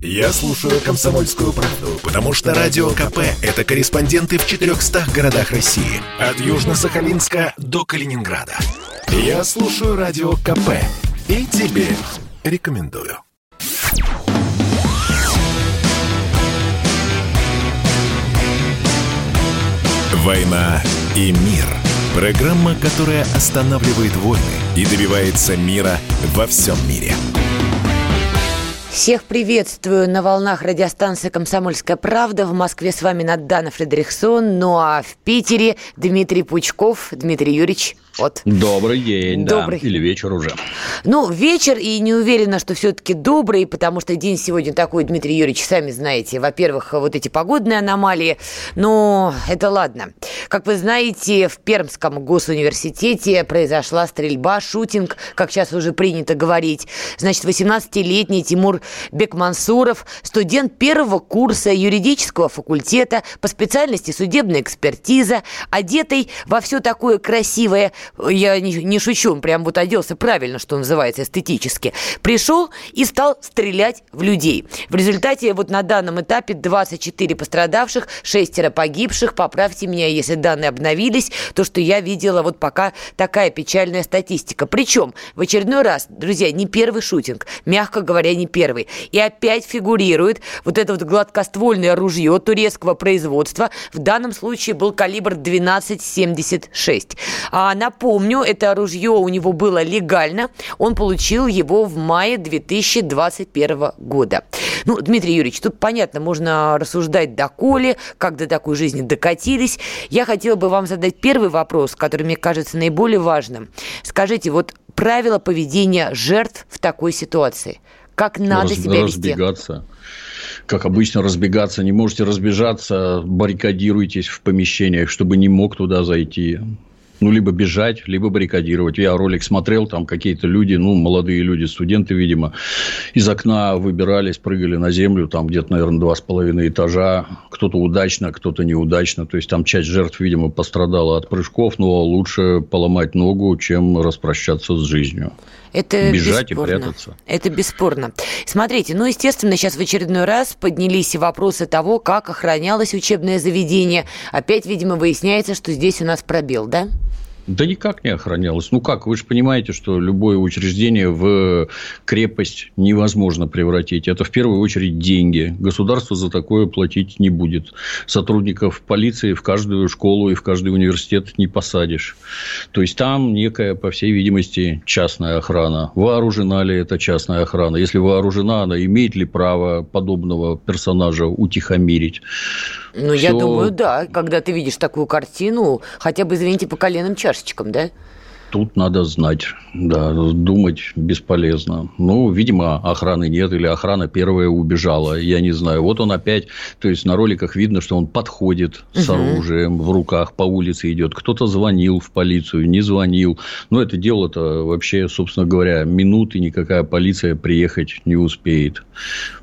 Я слушаю «Комсомольскую правду», потому что «Радио КП» — это корреспонденты в 400 городах России. От Южно-Сахалинска до Калининграда. Я слушаю «Радио КП» и тебе рекомендую. «Война и мир» — программа, которая останавливает войны и добивается мира во всем мире. Всех приветствую на волнах радиостанции «Комсомольская правда». В Москве с вами Надана Фредериксон, ну а в Питере Дмитрий Пучков. Дмитрий Юрьевич, вот. Добрый день, Добрый. да. Или вечер уже. Ну, вечер, и не уверена, что все-таки добрый, потому что день сегодня такой, Дмитрий Юрьевич, сами знаете. Во-первых, вот эти погодные аномалии, но это ладно. Как вы знаете, в Пермском госуниверситете произошла стрельба, шутинг, как сейчас уже принято говорить. Значит, 18-летний Тимур Бекмансуров, студент первого курса юридического факультета по специальности судебная экспертиза, одетый во все такое красивое я не, не шучу, он прям вот оделся правильно, что называется, эстетически, пришел и стал стрелять в людей. В результате вот на данном этапе 24 пострадавших, шестеро погибших. Поправьте меня, если данные обновились. То, что я видела, вот пока такая печальная статистика. Причем в очередной раз, друзья, не первый шутинг, мягко говоря, не первый. И опять фигурирует вот это вот гладкоствольное ружье турецкого производства. В данном случае был калибр 12,76. А напомню, это ружье у него было легально. Он получил его в мае 2021 года. Ну, Дмитрий Юрьевич, тут понятно, можно рассуждать доколе, как до такой жизни докатились. Я хотела бы вам задать первый вопрос, который мне кажется наиболее важным. Скажите, вот правила поведения жертв в такой ситуации. Как надо Раз, себя вести? разбегаться. Как обычно, разбегаться. Не можете разбежаться, баррикадируйтесь в помещениях, чтобы не мог туда зайти. Ну, либо бежать, либо баррикадировать. Я ролик смотрел, там какие-то люди, ну, молодые люди, студенты, видимо, из окна выбирались, прыгали на землю, там где-то, наверное, два с половиной этажа. Кто-то удачно, кто-то неудачно. То есть, там часть жертв, видимо, пострадала от прыжков, но лучше поломать ногу, чем распрощаться с жизнью. Это Бежать и бесспорно. прятаться. Это бесспорно. Смотрите, ну, естественно, сейчас в очередной раз поднялись и вопросы того, как охранялось учебное заведение. Опять, видимо, выясняется, что здесь у нас пробел, да? Да никак не охранялось. Ну как, вы же понимаете, что любое учреждение в крепость невозможно превратить. Это в первую очередь деньги. Государство за такое платить не будет. Сотрудников полиции в каждую школу и в каждый университет не посадишь. То есть там некая, по всей видимости, частная охрана. Вооружена ли эта частная охрана? Если вооружена, она имеет ли право подобного персонажа утихомирить? Ну, я Всё- думаю, да. Когда ты видишь такую картину, хотя бы, извините, по коленным чашечкам, да? Тут надо знать, да, думать бесполезно. Ну, видимо, охраны нет, или охрана первая убежала, я не знаю. Вот он опять, то есть на роликах видно, что он подходит с Мгм. оружием в руках, по улице идет. Кто-то звонил в полицию, не звонил. Но это дело-то вообще, собственно говоря, минуты никакая полиция приехать не успеет.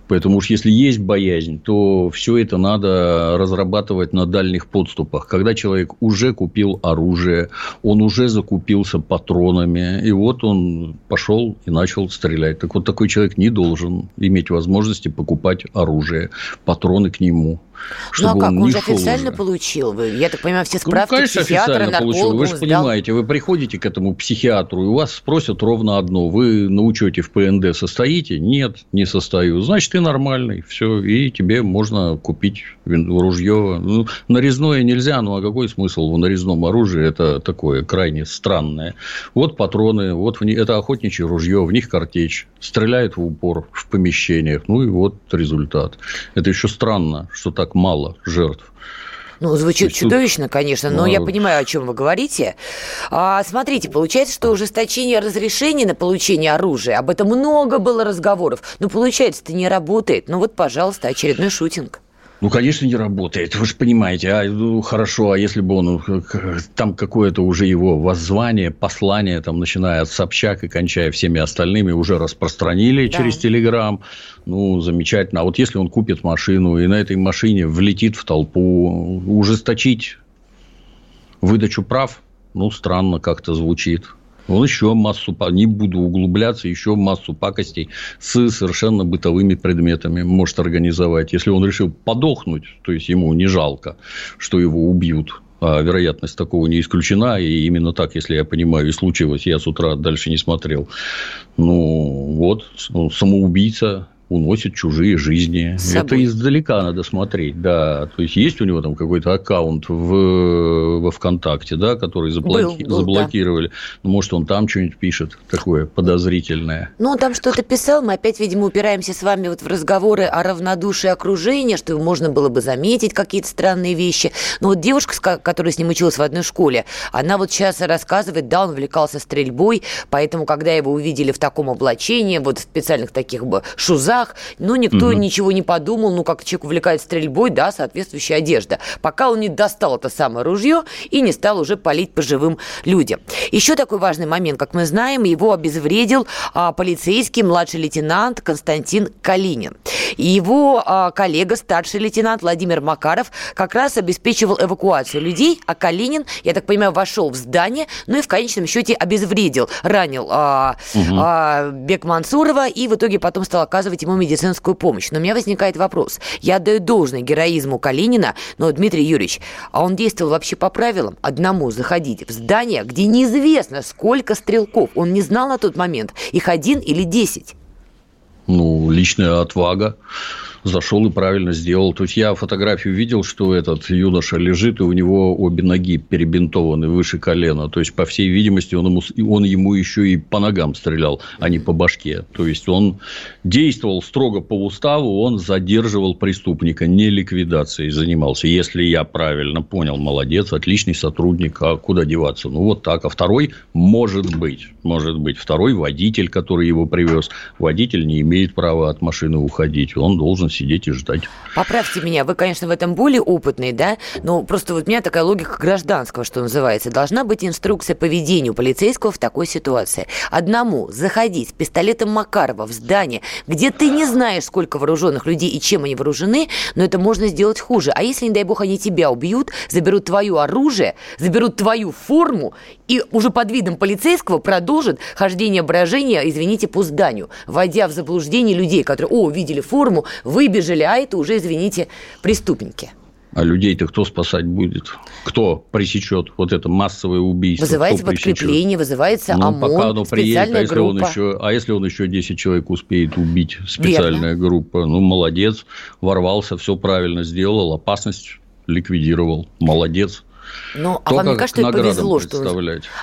Поэтому уж если есть боязнь, то все это надо разрабатывать на дальних подступах. Когда человек уже купил оружие, он уже закупился патронами, и вот он пошел и начал стрелять. Так вот, такой человек не должен иметь возможности покупать оружие, патроны к нему. ну, а чтобы как? Он, не же официально уже. получил. Вы- Я так понимаю, все Ну, справки конечно, психиатра, официально получил. Вы он же сдал. понимаете, вы приходите к этому психиатру, и у вас спросят ровно одно. Вы на учете в ПНД состоите? Нет, не состою. Значит, ты нормальный. Все, и тебе можно купить ружье. Ну, нарезное нельзя, ну а какой смысл в нарезном оружии? Это такое крайне странное. Вот патроны, вот в ни- это охотничье ружье, в них картечь. Стреляют в упор в помещениях. Ну, и вот результат. Это еще странно, что так мало жертв. Ну, звучит есть тут- чудовищно, конечно, но Ну, я понимаю, о чем вы говорите. А, смотрите, получается, что ужесточение разрешений на получение оружия, об этом много было разговоров, но получается, это не работает. Ну вот, пожалуйста, очередной шутинг. Ну, конечно, не работает. Вы же понимаете, а, ну, хорошо, а если бы он, э, там какое-то уже его воззвание, послание, там, начиная от Собчак и кончая всеми остальными, уже распространили Да. через Телеграм, ну, замечательно. А вот если он купит машину и на этой машине влетит в толпу, ужесточить выдачу прав, ну, странно как-то звучит. Он еще массу, не буду углубляться, еще массу пакостей с совершенно бытовыми предметами может организовать. Если он решил подохнуть, то есть ему не жалко, что его убьют, а вероятность такого не исключена, и именно так, если я понимаю, и случилось. Я с утра дальше не смотрел. Ну, вот, самоубийца уносит чужие жизни. Это издалека надо смотреть, да. То есть, есть у него там какой-то аккаунт в, во ВКонтакте, да, который заблоки... был, был, заблокировали. Да. Ну, может, он там что-нибудь пишет такое подозрительное. Ну, он там что-то писал. Мы опять, видимо, упираемся с вами вот в разговоры о равнодушии окружения, что можно было бы заметить какие-то странные вещи. Но вот девушка, которая с ним училась в одной школе, она вот сейчас рассказывает, да, он увлекался стрельбой, поэтому, когда его увидели в таком облачении, вот в специальных таких бы шузах, глазах, но никто угу. ничего не подумал, ну, как человек увлекает стрельбой, да, соответствующая одежда. Пока он не достал это самое ружье и не стал уже палить по живым людям. Еще такой важный момент, как мы знаем, его обезвредил а, полицейский младший лейтенант Константин Калинин. Его а, коллега, старший лейтенант Владимир Макаров, как раз обеспечивал эвакуацию людей, а Калинин, я так понимаю, вошел в здание, ну и в конечном счете обезвредил, ранил а, угу. а, Бек Мансурова и в итоге потом стал оказывать ему медицинскую помощь. Но у меня возникает вопрос. Я отдаю должное героизму Калинина, но, Дмитрий Юрьевич, а он действовал вообще по правилам? Одному заходить в здание, где неизвестно, сколько стрелков. Он не знал на тот момент, их один или десять. Ну, личная отвага зашел и правильно сделал. То есть, я фотографию видел, что этот юноша лежит, и у него обе ноги перебинтованы выше колена. То есть, по всей видимости, он ему, он ему еще и по ногам стрелял, а не по башке. То есть, он действовал строго по уставу, он задерживал преступника, не ликвидацией занимался. Если я правильно понял, молодец, отличный сотрудник, а куда деваться? Ну, вот так. А второй может быть, может быть, второй водитель, который его привез. Водитель не имеет права от машины уходить. Он должен сидеть и ждать. Поправьте меня, вы, конечно, в этом более опытный, да, но просто вот у меня такая логика гражданского, что называется. Должна быть инструкция по ведению полицейского в такой ситуации. Одному заходить с пистолетом Макарова в здание, где ты не знаешь, сколько вооруженных людей и чем они вооружены, но это можно сделать хуже. А если, не дай бог, они тебя убьют, заберут твое оружие, заберут твою форму и уже под видом полицейского продолжат хождение брожения, извините, по зданию, вводя в заблуждение людей, которые, о, видели форму, вы выбежали, а это уже, извините, преступники. А людей-то кто спасать будет? Кто пресечет вот это массовое убийство? Вызывается подкрепление, вызывается ну, ОМОН, пока оно приедет, а если группа. Он еще, а если он еще 10 человек успеет убить, специальная Верно. группа? Ну, молодец, ворвался, все правильно сделал, опасность ликвидировал. Молодец. Ну, а вам не кажется, что повезло, что...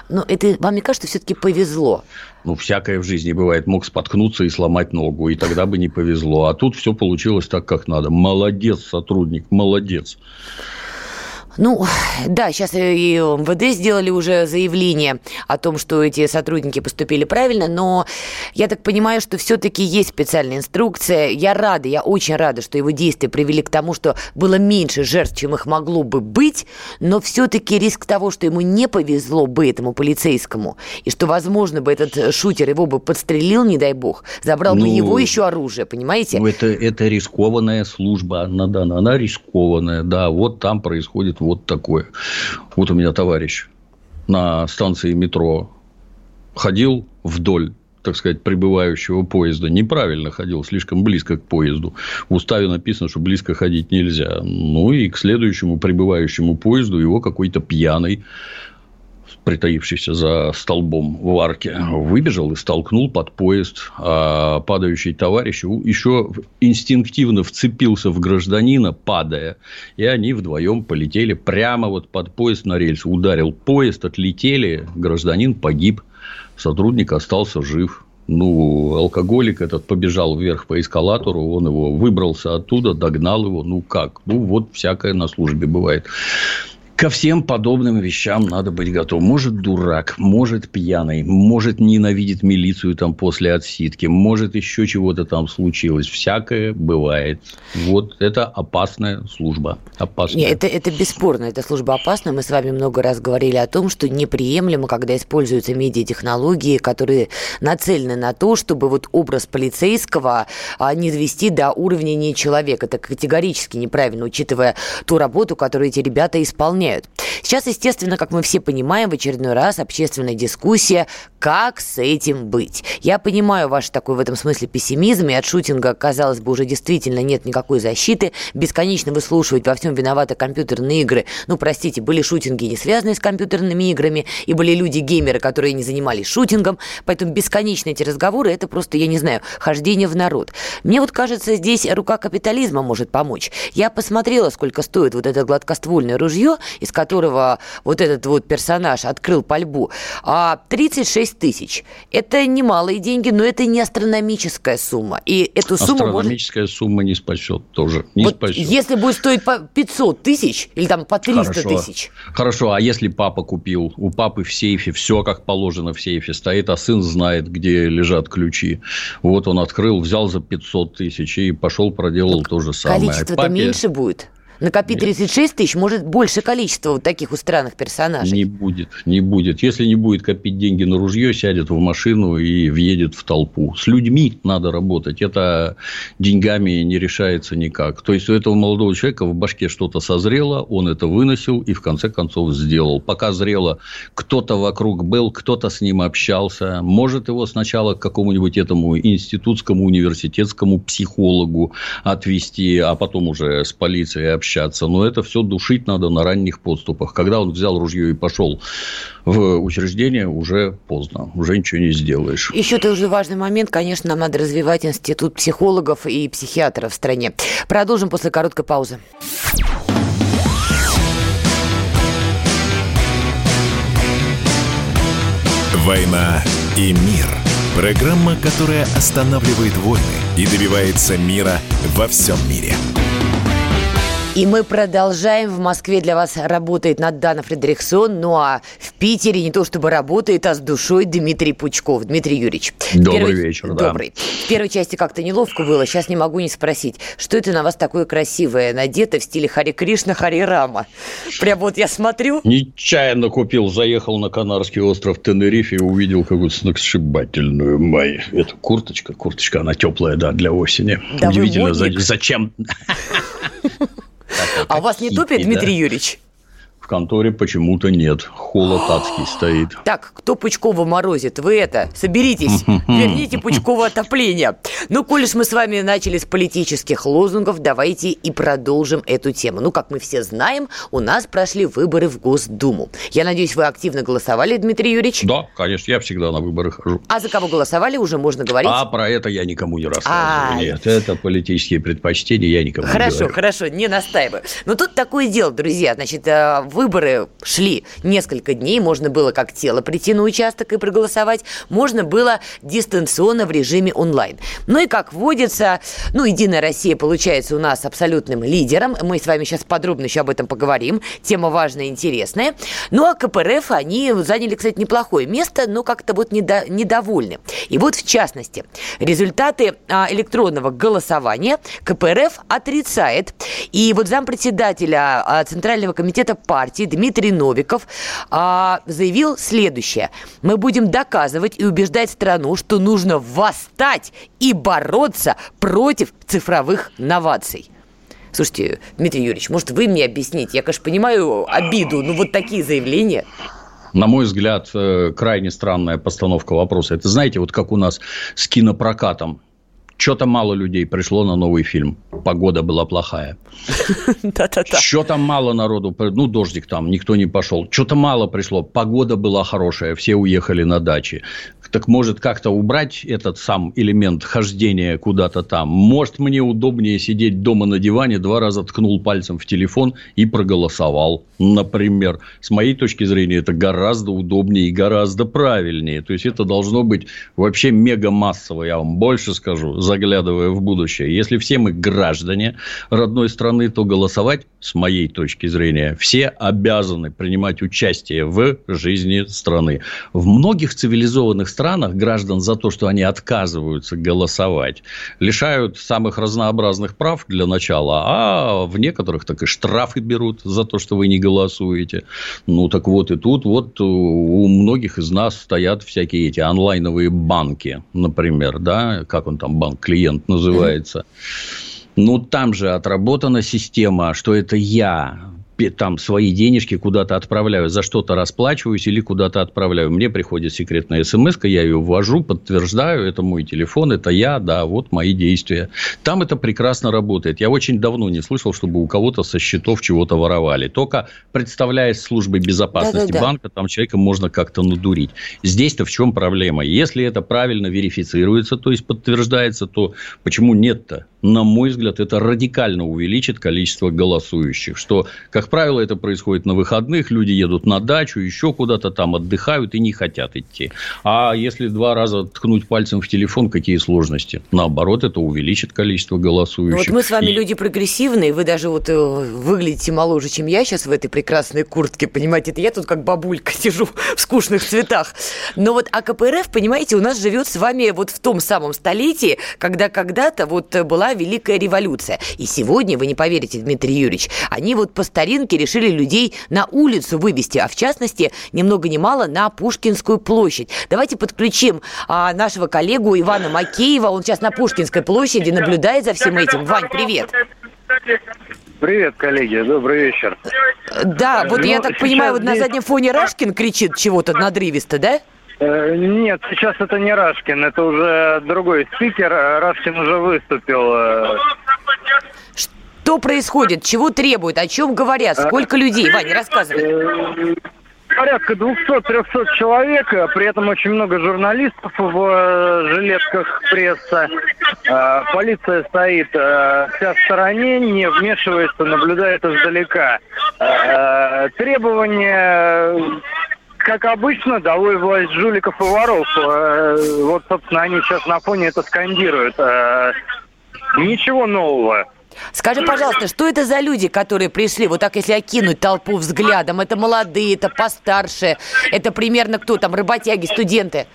Ну, это вам не кажется, все-таки повезло? Ну, всякое в жизни бывает. Мог споткнуться и сломать ногу, и тогда бы не повезло. А тут все получилось так, как надо. Молодец, сотрудник, молодец. Ну, да, сейчас и МВД сделали уже заявление о том, что эти сотрудники поступили правильно, но я так понимаю, что все-таки есть специальная инструкция. Я рада, я очень рада, что его действия привели к тому, что было меньше жертв, чем их могло бы быть, но все-таки риск того, что ему не повезло бы этому полицейскому, и что, возможно, бы этот шутер его бы подстрелил, не дай бог, забрал ну, бы его еще оружие, понимаете? Ну, это, это рискованная служба, она, да, она рискованная, да, вот там происходит вот такое. Вот у меня товарищ на станции метро ходил вдоль так сказать, прибывающего поезда. Неправильно ходил, слишком близко к поезду. В уставе написано, что близко ходить нельзя. Ну, и к следующему прибывающему поезду его какой-то пьяный притаившийся за столбом в арке, выбежал и столкнул под поезд. А падающий товарищ еще инстинктивно вцепился в гражданина, падая. И они вдвоем полетели прямо вот под поезд на рельсы. Ударил поезд, отлетели, гражданин погиб. Сотрудник остался жив. Ну, алкоголик этот побежал вверх по эскалатору, он его выбрался оттуда, догнал его. Ну, как? Ну, вот всякое на службе бывает. Ко всем подобным вещам надо быть готовым. Может, дурак, может, пьяный, может, ненавидит милицию там после отсидки, может, еще чего-то там случилось. Всякое бывает. Вот это опасная служба. Опасная. Нет, это, это бесспорно, эта служба опасна. Мы с вами много раз говорили о том, что неприемлемо, когда используются медиатехнологии, которые нацелены на то, чтобы вот образ полицейского а, не довести до уровня не человека. Это категорически неправильно, учитывая ту работу, которую эти ребята исполняют выполняют. Сейчас, естественно, как мы все понимаем, в очередной раз общественная дискуссия, как с этим быть. Я понимаю ваш такой в этом смысле пессимизм, и от шутинга, казалось бы, уже действительно нет никакой защиты. Бесконечно выслушивать во всем виноваты компьютерные игры. Ну, простите, были шутинги, не связанные с компьютерными играми, и были люди-геймеры, которые не занимались шутингом, поэтому бесконечно эти разговоры, это просто, я не знаю, хождение в народ. Мне вот кажется, здесь рука капитализма может помочь. Я посмотрела, сколько стоит вот это гладкоствольное ружье, из которого вот этот вот персонаж открыл пальбу. А 36 тысяч. Это немалые деньги, но это не астрономическая сумма. И эту сумму Астрономическая может... сумма не спасет тоже. Не вот спасет. Если будет стоить по 500 тысяч или там по 300 Хорошо. тысяч. Хорошо, а если папа купил? У папы в сейфе все как положено в сейфе стоит, а сын знает, где лежат ключи. Вот он открыл, взял за 500 тысяч и пошел проделал Так то же самое. Количество-то Папе меньше будет. Накопить 36 тысяч, может, больше количество вот таких у странных персонажей. Не будет, не будет. Если не будет копить деньги на ружье, сядет в машину и въедет в толпу. С людьми надо работать. Это деньгами не решается никак. То есть, у этого молодого человека в башке что-то созрело, он это выносил и, в конце концов, сделал. Пока зрело, кто-то вокруг был, кто-то с ним общался. Может, его сначала к какому-нибудь этому институтскому, университетскому психологу отвести, а потом уже с полицией общаться но это все душить надо на ранних подступах. Когда он взял ружье и пошел в учреждение, уже поздно, уже ничего не сделаешь. Еще тоже важный момент, конечно, нам надо развивать институт психологов и психиатров в стране. Продолжим после короткой паузы. «Война и мир» – программа, которая останавливает войны и добивается мира во всем мире. И мы продолжаем. В Москве для вас работает Надана Фредериксон. Ну а в Питере не то чтобы работает, а с душой Дмитрий Пучков. Дмитрий Юрьевич. Добрый первой... вечер, да. Добрый. В первой части как-то неловко было. Сейчас не могу не спросить, что это на вас такое красивое надето в стиле Хари Кришна, Хари Рама? Прям вот я смотрю. Нечаянно купил, заехал на Канарский остров Тенерифе и увидел какую-то сногсшибательную май. Это курточка, курточка, она теплая, да, для осени. Да Удивительно, зачем... А у вас не топит, Дмитрий Юрьевич? В конторе почему-то нет. Холод адский стоит. Так, кто Пучкова морозит? Вы это, соберитесь, верните Пучкова отопление. Ну, коль уж мы с вами начали с политических лозунгов, давайте и продолжим эту тему. Ну, как мы все знаем, у нас прошли выборы в Госдуму. Я надеюсь, вы активно голосовали, Дмитрий Юрьевич? Да, конечно, я всегда на выборы хожу. А за кого голосовали, уже можно говорить? А про это я никому не рассказываю. Нет, это политические предпочтения, я никому не говорю. Хорошо, хорошо, не настаиваю. Но тут такое дело, друзья. Значит, э, выборы шли несколько дней, можно было как тело прийти на участок и проголосовать, можно было дистанционно в режиме онлайн. Ну и как водится, ну, Единая Россия получается у нас абсолютным лидером. Мы с вами сейчас подробно еще об этом поговорим. Тема важная интересная. Ну, а КПРФ, они заняли, кстати, неплохое место, но как-то вот недо, недовольны. И вот, в частности, результаты а, электронного голосования КПРФ отрицает. И вот зампредседателя а, Центрального комитета партии Дмитрий Новиков а, заявил следующее. Мы будем доказывать и убеждать страну, что нужно восстать и бороться против цифровых новаций. Слушайте, Дмитрий Юрьевич, может, вы мне объясните? Я, конечно, понимаю обиду, но вот такие заявления на мой взгляд, э, крайне странная постановка вопроса. Это, знаете, вот как у нас с кинопрокатом. Что-то мало людей пришло на новый фильм. Погода была плохая. Что-то мало народу. Ну, дождик там, никто не пошел. Что-то мало пришло. Погода была хорошая. Все уехали на дачи. Так может как-то убрать этот сам элемент хождения куда-то там? Может мне удобнее сидеть дома на диване, два раза ткнул пальцем в телефон и проголосовал, например. С моей точки зрения это гораздо удобнее и гораздо правильнее. То есть это должно быть вообще мега массово, я вам больше скажу, заглядывая в будущее. Если все мы граждане родной страны, то голосовать, с моей точки зрения, все обязаны принимать участие в жизни страны. В многих цивилизованных странах странах граждан за то, что они отказываются голосовать, лишают самых разнообразных прав для начала, а в некоторых так и штрафы берут за то, что вы не голосуете. Ну, так вот и тут вот у многих из нас стоят всякие эти онлайновые банки, например, да, как он там, банк-клиент называется. Ну, там же отработана система, что это я там свои денежки куда-то отправляю, за что-то расплачиваюсь или куда-то отправляю. Мне приходит секретная смс я ее ввожу, подтверждаю, это мой телефон, это я, да, вот мои действия. Там это прекрасно работает. Я очень давно не слышал, чтобы у кого-то со счетов чего-то воровали. Только представляясь службой безопасности Да-да-да. банка, там человека можно как-то надурить. Здесь-то в чем проблема? Если это правильно верифицируется, то есть подтверждается, то почему нет-то? На мой взгляд, это радикально увеличит количество голосующих. Что, как правило, это происходит на выходных, люди едут на дачу, еще куда-то там отдыхают и не хотят идти. А если два раза ткнуть пальцем в телефон, какие сложности? Наоборот, это увеличит количество голосующих. Ну, вот мы с вами и... люди прогрессивные, вы даже вот э, выглядите моложе, чем я сейчас в этой прекрасной куртке, понимаете? Это я тут как бабулька сижу в скучных цветах. Но вот АКПРФ, понимаете, у нас живет с вами вот в том самом столетии, когда когда-то вот была Великая революция. И сегодня, вы не поверите, Дмитрий Юрьевич, они вот по старинке решили людей на улицу вывести, а в частности, ни много ни мало, на Пушкинскую площадь. Давайте подключим а, нашего коллегу Ивана Макеева. Он сейчас на Пушкинской площади наблюдает за всем этим. Вань, привет. Привет, коллеги, добрый вечер. Да, вот ну, я так понимаю, вот здесь... на заднем фоне Рашкин кричит чего-то надрывисто, да? Э, нет, сейчас это не Рашкин, это уже другой спикер. Рашкин уже выступил. Э. Что происходит? Чего требуют? О чем говорят? Сколько людей? Ваня, рассказывай. Э, порядка 200-300 человек, при этом очень много журналистов в жилетках пресса. Полиция стоит вся в стороне, не вмешивается, наблюдает издалека. Требования как обычно, долой власть жуликов и воров. Э, вот, собственно, они сейчас на фоне это скандируют. Э, ничего нового. Скажи, пожалуйста, что это за люди, которые пришли, вот так если окинуть толпу взглядом? Это молодые, это постарше, это примерно кто там, работяги, студенты?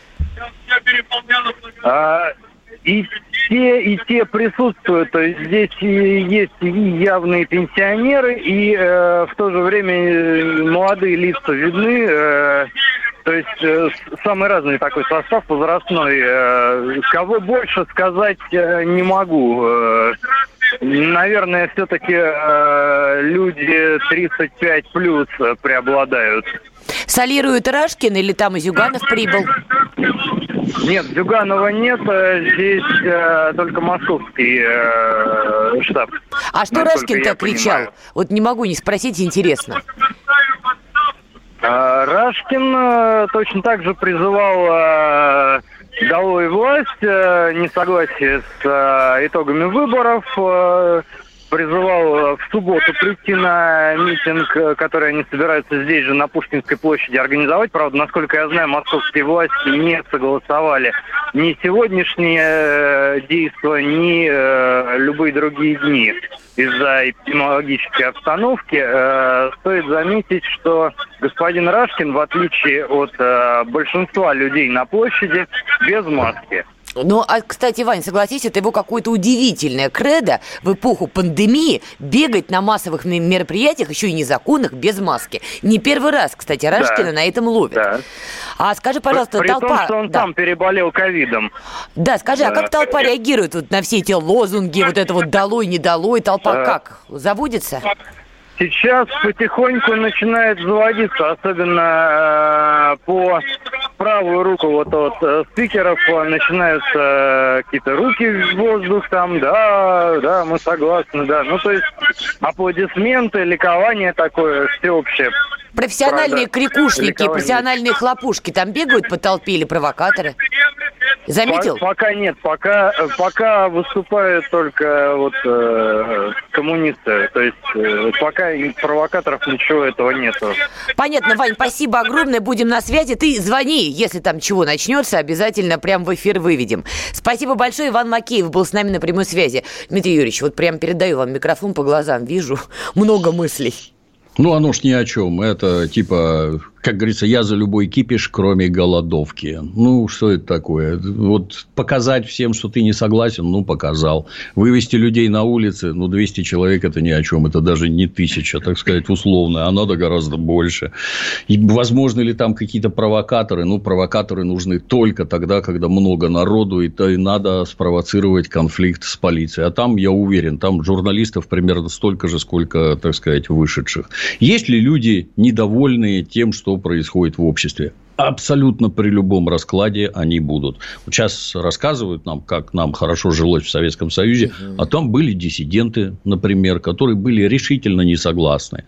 А, и те, и те присутствуют. То есть здесь есть и явные пенсионеры, и э, в то же время э, молодые лица видны. Э, то есть э, самый разный такой состав возрастной. Э, кого больше сказать э, не могу. Э, наверное, все-таки э, люди 35 плюс преобладают. Солирует Рашкин или там из Юганов прибыл? Нет, Зюганова нет, э, здесь э, только московский э, штаб. А что Рашкин-то кричал? Понимаю. Вот не могу не спросить, интересно. А, Рашкин э, точно так же призывал э, долой власть, э, несогласие с э, итогами выборов, э, призывал в субботу прийти на митинг, э, который они собираются здесь же, на Пушкинской площади, организовать. Правда, насколько я знаю, московские власти не согласовали ни сегодняшние э, действия, ни э, любые другие дни из-за эпидемиологической обстановки. Стоит заметить, что господин Рашкин, в отличие от большинства людей на площади, без маски. Ну, а, кстати, Вань, согласись, это его какое-то удивительное кредо в эпоху пандемии бегать на массовых мероприятиях, еще и незаконных, без маски. Не первый раз, кстати, Рашкина да. на этом ловит. Да. А скажи, пожалуйста, При толпа... Том, что он да. сам переболел ковидом. Да, скажи, да. а как толпа реагирует вот на все эти лозунги, вот это вот «долой, не долой», толпа да. как? Заводится? Сейчас потихоньку начинает заводиться, особенно э, по правую руку вот от э, спикеров начинаются э, какие-то руки в воздух там, да, да, мы согласны, да. Ну, то есть аплодисменты, ликование такое всеобщее. Профессиональные Правда, крикушники, ликование. профессиональные хлопушки там бегают по толпе или провокаторы? Заметил? Пока нет, пока, пока выступают только вот э, коммунисты. То есть э, пока провокаторов ничего этого нету. Понятно, Вань, спасибо огромное. Будем на связи. Ты звони, если там чего начнется, обязательно прям в эфир выведем. Спасибо большое. Иван Макеев был с нами на прямой связи. Дмитрий Юрьевич, вот прям передаю вам микрофон по глазам. Вижу много мыслей. Ну, оно ж ни о чем. Это типа как говорится, я за любой кипиш, кроме голодовки. Ну, что это такое? Вот показать всем, что ты не согласен, ну, показал. Вывести людей на улицы, ну, 200 человек – это ни о чем. Это даже не тысяча, так сказать, условно. А надо гораздо больше. И возможно ли там какие-то провокаторы? Ну, провокаторы нужны только тогда, когда много народу, и, то и надо спровоцировать конфликт с полицией. А там, я уверен, там журналистов примерно столько же, сколько, так сказать, вышедших. Есть ли люди недовольные тем, что происходит в обществе. Абсолютно при любом раскладе они будут. Вот сейчас рассказывают нам, как нам хорошо жилось в Советском Союзе, угу. а там были диссиденты, например, которые были решительно не согласны.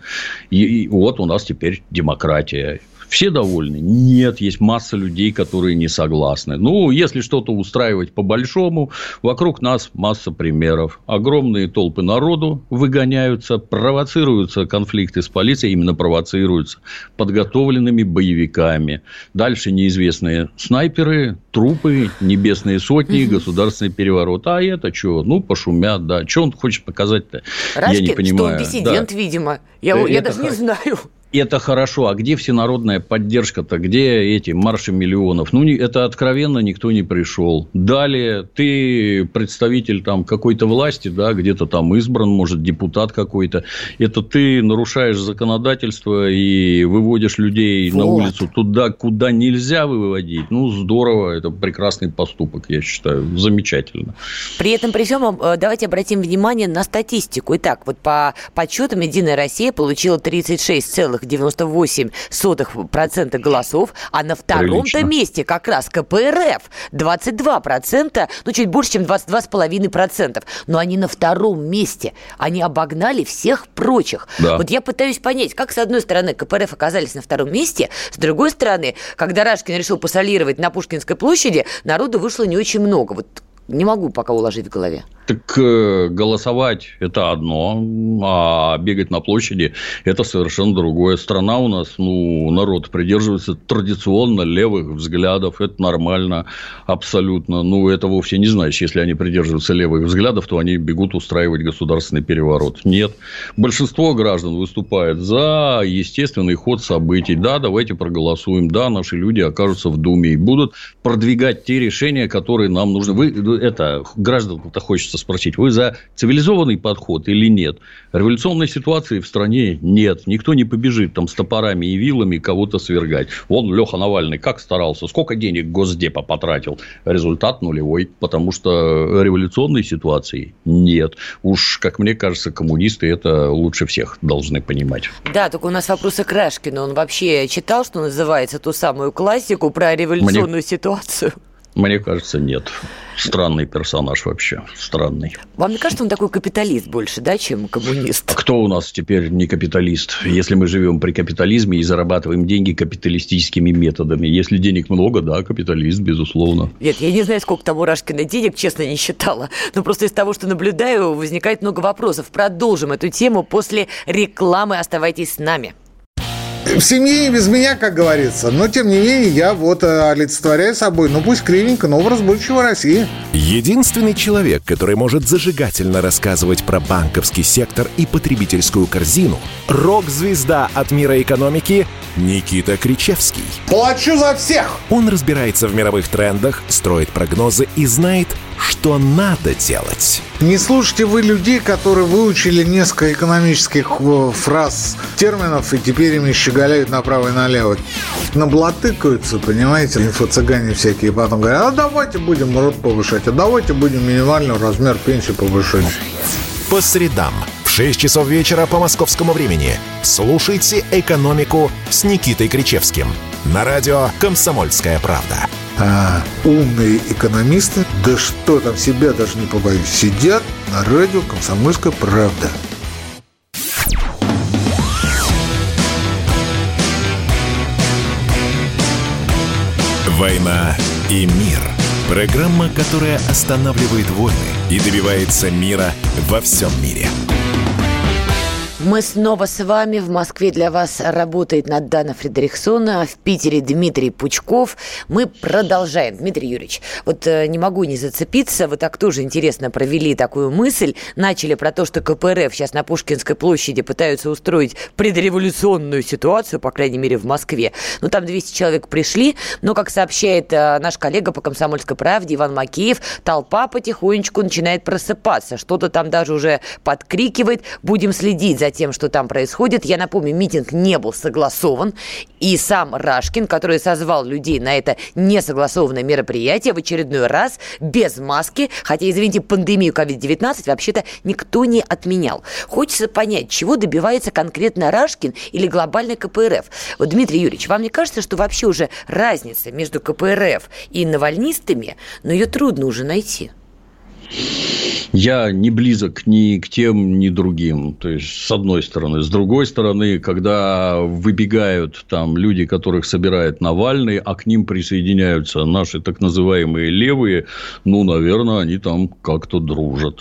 И, и вот у нас теперь демократия. Все довольны? Нет, есть масса людей, которые не согласны. Ну, если что-то устраивать по-большому, вокруг нас масса примеров. Огромные толпы народу выгоняются, провоцируются конфликты с полицией, именно провоцируются подготовленными боевиками. Дальше неизвестные снайперы, трупы, небесные сотни, государственный переворот. А это что? Ну, пошумят, да. Что он хочет показать-то? Я не понимаю. что он диссидент, да. видимо. Я, я даже не знаю это хорошо, а где всенародная поддержка-то, где эти марши миллионов? Ну, это откровенно никто не пришел. Далее, ты представитель там какой-то власти, да, где-то там избран, может, депутат какой-то. Это ты нарушаешь законодательство и выводишь людей вот. на улицу туда, куда нельзя выводить. Ну, здорово, это прекрасный поступок, я считаю, замечательно. При этом, при всем, э, давайте обратим внимание на статистику. Итак, вот по подсчетам «Единая Россия» получила 36, 0,98% голосов, а на втором-то месте как раз КПРФ 22%, ну чуть больше, чем 22,5%. Но они на втором месте. Они обогнали всех прочих. Да. Вот я пытаюсь понять, как с одной стороны КПРФ оказались на втором месте, с другой стороны, когда Рашкин решил посолировать на Пушкинской площади, народу вышло не очень много. Вот не могу пока уложить в голове. Так э, голосовать – это одно, а бегать на площади – это совершенно другое. Страна у нас, ну, народ придерживается традиционно левых взглядов, это нормально абсолютно. Ну, это вовсе не значит, если они придерживаются левых взглядов, то они бегут устраивать государственный переворот. Нет. Большинство граждан выступает за естественный ход событий. Да, давайте проголосуем. Да, наши люди окажутся в Думе и будут продвигать те решения, которые нам нужны. Вы, это, граждан-то хочется спросить, вы за цивилизованный подход или нет? Революционной ситуации в стране нет. Никто не побежит там с топорами и вилами кого-то свергать. Вон Леха Навальный как старался, сколько денег Госдепа потратил. Результат нулевой, потому что революционной ситуации нет. Уж, как мне кажется, коммунисты это лучше всех должны понимать. Да, только у нас вопросы к Рашкину. Он вообще читал, что называется, ту самую классику про революционную Мне... ситуацию? Мне кажется, нет. Странный персонаж вообще. Странный. Вам не кажется, он такой капиталист больше, да, чем коммунист? Кто у нас теперь не капиталист? Если мы живем при капитализме и зарабатываем деньги капиталистическими методами. Если денег много, да, капиталист, безусловно. Нет, я не знаю, сколько там у Рашкина денег, честно, не считала. Но просто из того, что наблюдаю, возникает много вопросов. Продолжим эту тему после рекламы. Оставайтесь с нами. В семье и без меня, как говорится. Но, тем не менее, я вот э, олицетворяю собой, ну пусть кривенько, но образ будущего России. Единственный человек, который может зажигательно рассказывать про банковский сектор и потребительскую корзину – рок-звезда от мира экономики Никита Кричевский. Плачу за всех! Он разбирается в мировых трендах, строит прогнозы и знает, что надо делать. Не слушайте вы людей, которые выучили несколько экономических э, фраз, терминов, и теперь ими щеголяют направо и налево. Наблатыкаются, понимаете, инфо-цыгане всякие, потом говорят, а давайте будем рот повышать, а давайте будем минимальный размер пенсии повышать. По средам в 6 часов вечера по московскому времени слушайте «Экономику» с Никитой Кричевским на радио «Комсомольская правда» а, умные экономисты, да что там себя даже не побоюсь, сидят на радио «Комсомольская правда». «Война и мир» – программа, которая останавливает войны и добивается мира во всем мире – Мы снова с вами. В Москве для вас работает Надана Фредериксона, в Питере Дмитрий Пучков. Мы продолжаем. Дмитрий Юрьевич, вот э, не могу не зацепиться. Вы так тоже интересно провели такую мысль. Начали про то, что КПРФ сейчас на Пушкинской площади пытаются устроить предреволюционную ситуацию, по крайней мере, в Москве. Ну, там 200 человек пришли, но, как сообщает э, наш коллега по «Комсомольской правде» Иван Макеев, толпа потихонечку начинает просыпаться. Что-то там даже уже подкрикивает. Будем следить за тем, что там происходит. Я напомню, митинг не был согласован, и сам Рашкин, который созвал людей на это несогласованное мероприятие в очередной раз без маски, хотя, извините, пандемию COVID-19 вообще-то никто не отменял. Хочется понять, чего добивается конкретно Рашкин или глобальный КПРФ. Вот, Дмитрий Юрьевич, вам не кажется, что вообще уже разница между КПРФ и навальнистами, но ее трудно уже найти? Я не близок ни к тем, ни другим. То есть, с одной стороны. С другой стороны, когда выбегают там люди, которых собирает Навальный, а к ним присоединяются наши так называемые левые, ну, наверное, они там как-то дружат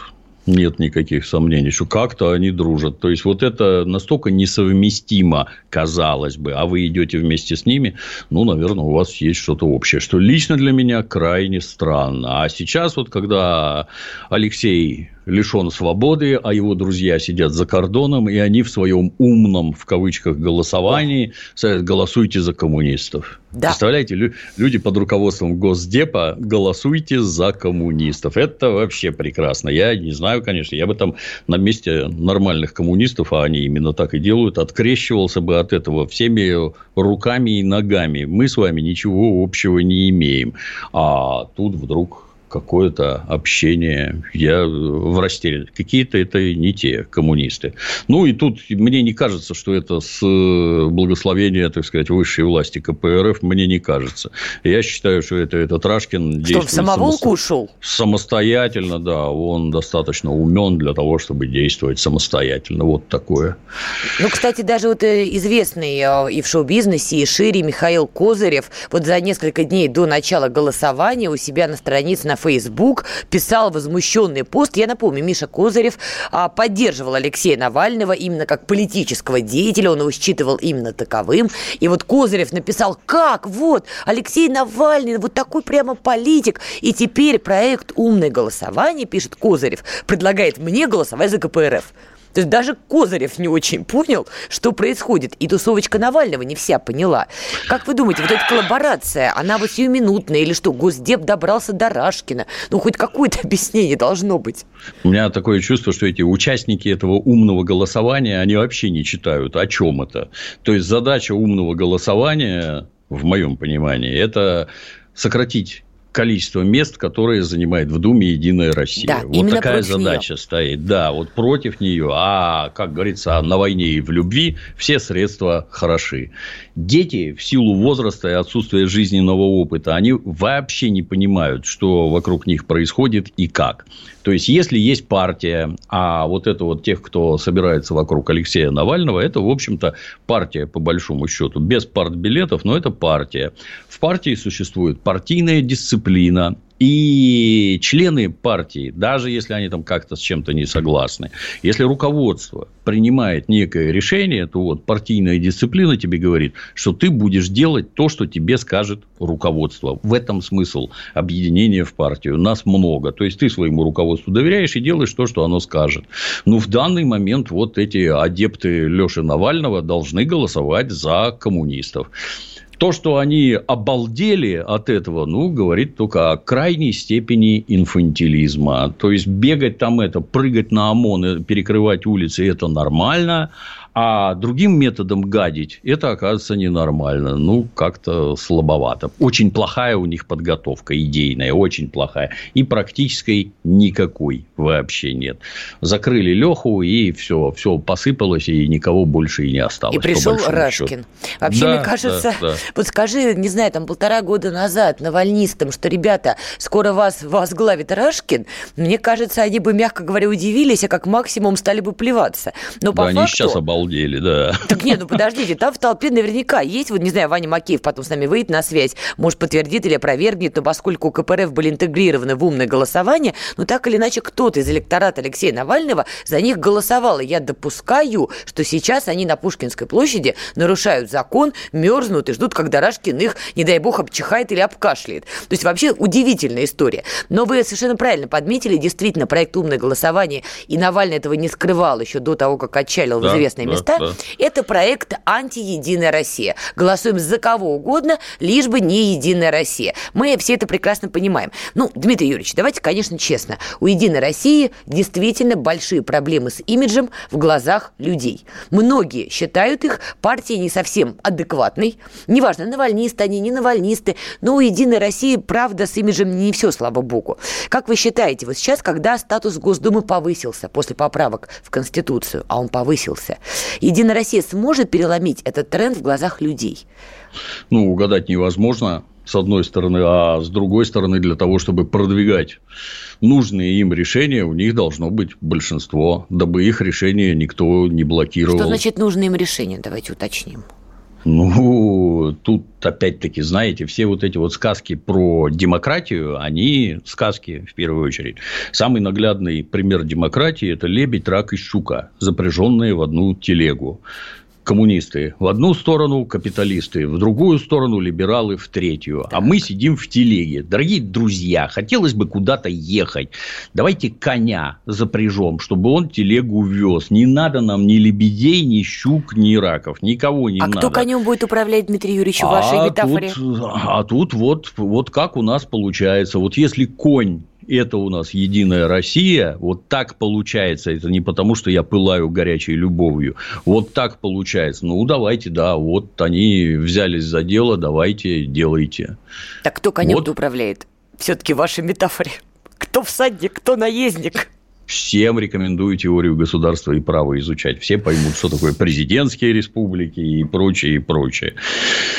нет никаких сомнений, что как-то они дружат. То есть, вот это настолько несовместимо, казалось бы, а вы идете вместе с ними, ну, наверное, у вас есть что-то общее, что лично для меня крайне странно. А сейчас вот, когда Алексей лишен свободы, а его друзья сидят за кордоном, и они в своем умном, в кавычках, голосовании сказать, голосуйте за коммунистов. Да. Представляете, люди под руководством Госдепа голосуйте за коммунистов. Это вообще прекрасно. Я не знаю, конечно, я бы там на месте нормальных коммунистов, а они именно так и делают, открещивался бы от этого всеми руками и ногами. Мы с вами ничего общего не имеем. А тут вдруг какое-то общение. Я в растерянности. Какие-то это не те коммунисты. Ну, и тут мне не кажется, что это с благословения, так сказать, высшей власти КПРФ. Мне не кажется. Я считаю, что это этот Рашкин что, в самоволку само... ушел? Самостоятельно, да. Он достаточно умен для того, чтобы действовать самостоятельно. Вот такое. Ну, кстати, даже вот э, известный э, и в шоу-бизнесе, и шире Михаил Козырев вот за несколько дней до начала голосования у себя на странице на Facebook писал возмущенный пост. Я напомню, Миша Козырев а, поддерживал Алексея Навального именно как политического деятеля, он его считывал именно таковым. И вот Козырев написал, как, вот, Алексей Навальный, вот такой прямо политик. И теперь проект «Умное голосование», пишет Козырев, предлагает мне голосовать за КПРФ. То есть даже Козырев не очень понял, что происходит. И тусовочка Навального не вся поняла. Как вы думаете, вот эта коллаборация, она вот сиюминутная или что? Госдеп добрался до Рашкина. Ну, хоть какое-то объяснение должно быть. У меня такое чувство, что эти участники этого умного голосования, они вообще не читают, о чем это. То есть, задача умного голосования, в моем понимании, это сократить количество мест, которые занимает в Думе Единая Россия. Да, вот такая задача нее. стоит. Да, вот против нее. А, как говорится, на войне и в любви все средства хороши. Дети в силу возраста и отсутствия жизненного опыта, они вообще не понимают, что вокруг них происходит и как. То есть, если есть партия, а вот это вот тех, кто собирается вокруг Алексея Навального, это, в общем-то, партия, по большому счету, без партбилетов, но это партия. В партии существует партийная дисциплина, и члены партии, даже если они там как-то с чем-то не согласны, если руководство принимает некое решение, то вот партийная дисциплина тебе говорит, что ты будешь делать то, что тебе скажет руководство. В этом смысл объединения в партию. Нас много. То есть, ты своему руководству доверяешь и делаешь то, что оно скажет. Но в данный момент вот эти адепты Леши Навального должны голосовать за коммунистов. То, что они обалдели от этого, ну, говорит только о крайней степени инфантилизма. То есть, бегать там это, прыгать на ОМОН, перекрывать улицы – это нормально. А другим методом гадить, это оказывается ненормально. Ну, как-то слабовато. Очень плохая у них подготовка идейная, очень плохая. И практической никакой вообще нет. Закрыли Леху, и все, все посыпалось, и никого больше и не осталось. И пришел Рашкин. Счету. Вообще, да, мне кажется, да, да. вот скажи, не знаю, там полтора года назад навальнистам, что, ребята, скоро вас возглавит Рашкин, мне кажется, они бы, мягко говоря, удивились, а как максимум стали бы плеваться. Но по да, факту... они сейчас обалдели обалдели, да. Так нет, ну подождите, там в толпе наверняка есть, вот не знаю, Ваня Макеев потом с нами выйдет на связь, может подтвердит или опровергнет, но поскольку КПРФ были интегрированы в умное голосование, ну так или иначе кто-то из электората Алексея Навального за них голосовал. И я допускаю, что сейчас они на Пушкинской площади нарушают закон, мерзнут и ждут, когда Рашкин их, не дай бог, обчихает или обкашляет. То есть вообще удивительная история. Но вы совершенно правильно подметили, действительно, проект «Умное голосование», и Навальный этого не скрывал еще до того, как отчалил да, в известные да, места, да. это проект «Анти-Единая Россия». Голосуем за кого угодно, лишь бы не «Единая Россия». Мы все это прекрасно понимаем. Ну, Дмитрий Юрьевич, давайте, конечно, честно. У «Единой России» действительно большие проблемы с имиджем в глазах людей. Многие считают их партией не совсем адекватной. Неважно, навальнисты они, не навальнисты, но у «Единой России» правда с имиджем не все, слава богу. Как вы считаете, вот сейчас, когда статус Госдумы повысился после поправок в Конституцию, а он повысился, «Единая Россия» сможет переломить этот тренд в глазах людей? Ну, угадать невозможно с одной стороны, а с другой стороны, для того, чтобы продвигать нужные им решения, у них должно быть большинство, дабы их решения никто не блокировал. Что значит нужные им решения? Давайте уточним. Ну, тут опять-таки, знаете, все вот эти вот сказки про демократию, они сказки в первую очередь. Самый наглядный пример демократии – это лебедь, рак и щука, запряженные в одну телегу коммунисты в одну сторону, капиталисты в другую сторону, либералы в третью. Так. А мы сидим в телеге. Дорогие друзья, хотелось бы куда-то ехать. Давайте коня запряжем, чтобы он телегу вез. Не надо нам ни лебедей, ни щук, ни раков. Никого не а надо. А кто конем будет управлять, Дмитрий Юрьевич, в вашей а метафоре? Тут, а тут вот, вот как у нас получается. Вот если конь это у нас единая Россия, вот так получается, это не потому, что я пылаю горячей любовью, вот так получается, ну, давайте, да, вот они взялись за дело, давайте, делайте. Так кто конем вот. управляет? Все-таки в вашей метафоре. Кто всадник, кто наездник? Всем рекомендую теорию государства и права изучать. Все поймут, что такое президентские республики и прочее, и прочее.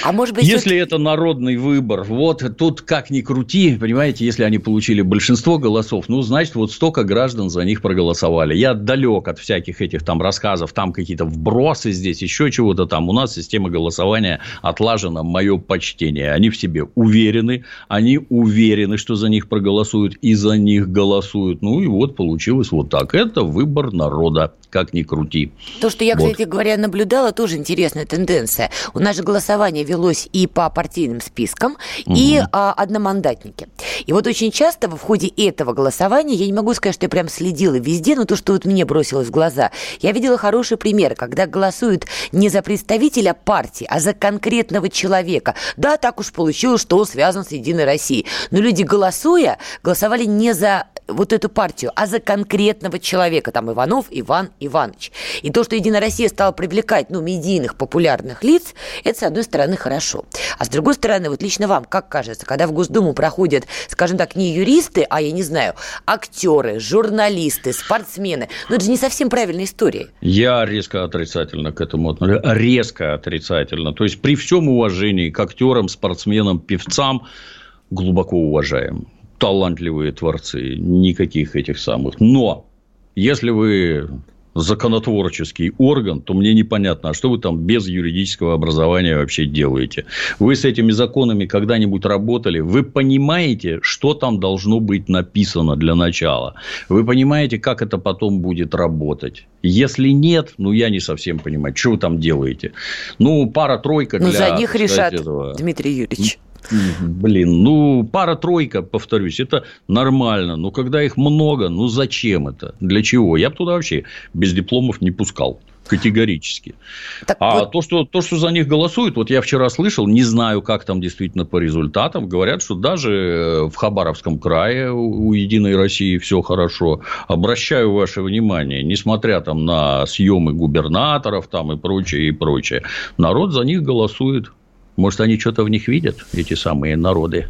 А может быть, если это... это народный выбор, вот тут как ни крути, понимаете, если они получили большинство голосов, ну, значит, вот столько граждан за них проголосовали. Я далек от всяких этих там рассказов, там какие-то вбросы здесь, еще чего-то там. У нас система голосования отлажена, мое почтение. Они в себе уверены, они уверены, что за них проголосуют и за них голосуют. Ну, и вот получилось получилось вот так. Это выбор народа, как ни крути. То, что я, вот. кстати говоря, наблюдала, тоже интересная тенденция. У нас же голосование велось и по партийным спискам, угу. и а, одномандатники. И вот очень часто в ходе этого голосования, я не могу сказать, что я прям следила везде, но то, что вот мне бросилось в глаза, я видела хороший пример, когда голосуют не за представителя партии, а за конкретного человека. Да, так уж получилось, что он связан с Единой Россией. Но люди, голосуя, голосовали не за вот эту партию, а за конкретного человека, там Иванов Иван Иванович. И то, что Единая Россия стала привлекать, ну, медийных, популярных лиц, это, с одной стороны, хорошо. А с другой стороны, вот лично вам, как кажется, когда в Госдуму проходят, скажем так, не юристы, а, я не знаю, актеры, журналисты, спортсмены, ну, это же не совсем правильная история. Я резко отрицательно к этому отношусь. Резко отрицательно. То есть, при всем уважении к актерам, спортсменам, певцам, глубоко уважаем талантливые творцы, никаких этих самых. Но если вы законотворческий орган, то мне непонятно, а что вы там без юридического образования вообще делаете? Вы с этими законами когда-нибудь работали? Вы понимаете, что там должно быть написано для начала? Вы понимаете, как это потом будет работать? Если нет, ну, я не совсем понимаю, что вы там делаете. Ну, пара-тройка для... Ну, за них решат, этого... Дмитрий Юрьевич. Блин, ну, пара-тройка, повторюсь, это нормально. Но когда их много, ну, зачем это? Для чего? Я бы туда вообще без дипломов не пускал категорически. Так а вот... то, что, то, что за них голосуют, вот я вчера слышал, не знаю, как там действительно по результатам, говорят, что даже э, в Хабаровском крае у Единой России все хорошо. Обращаю ваше внимание, несмотря там на съемы губернаторов там и прочее, и прочее, народ за них голосует. Может, они что-то в них видят, эти самые народы?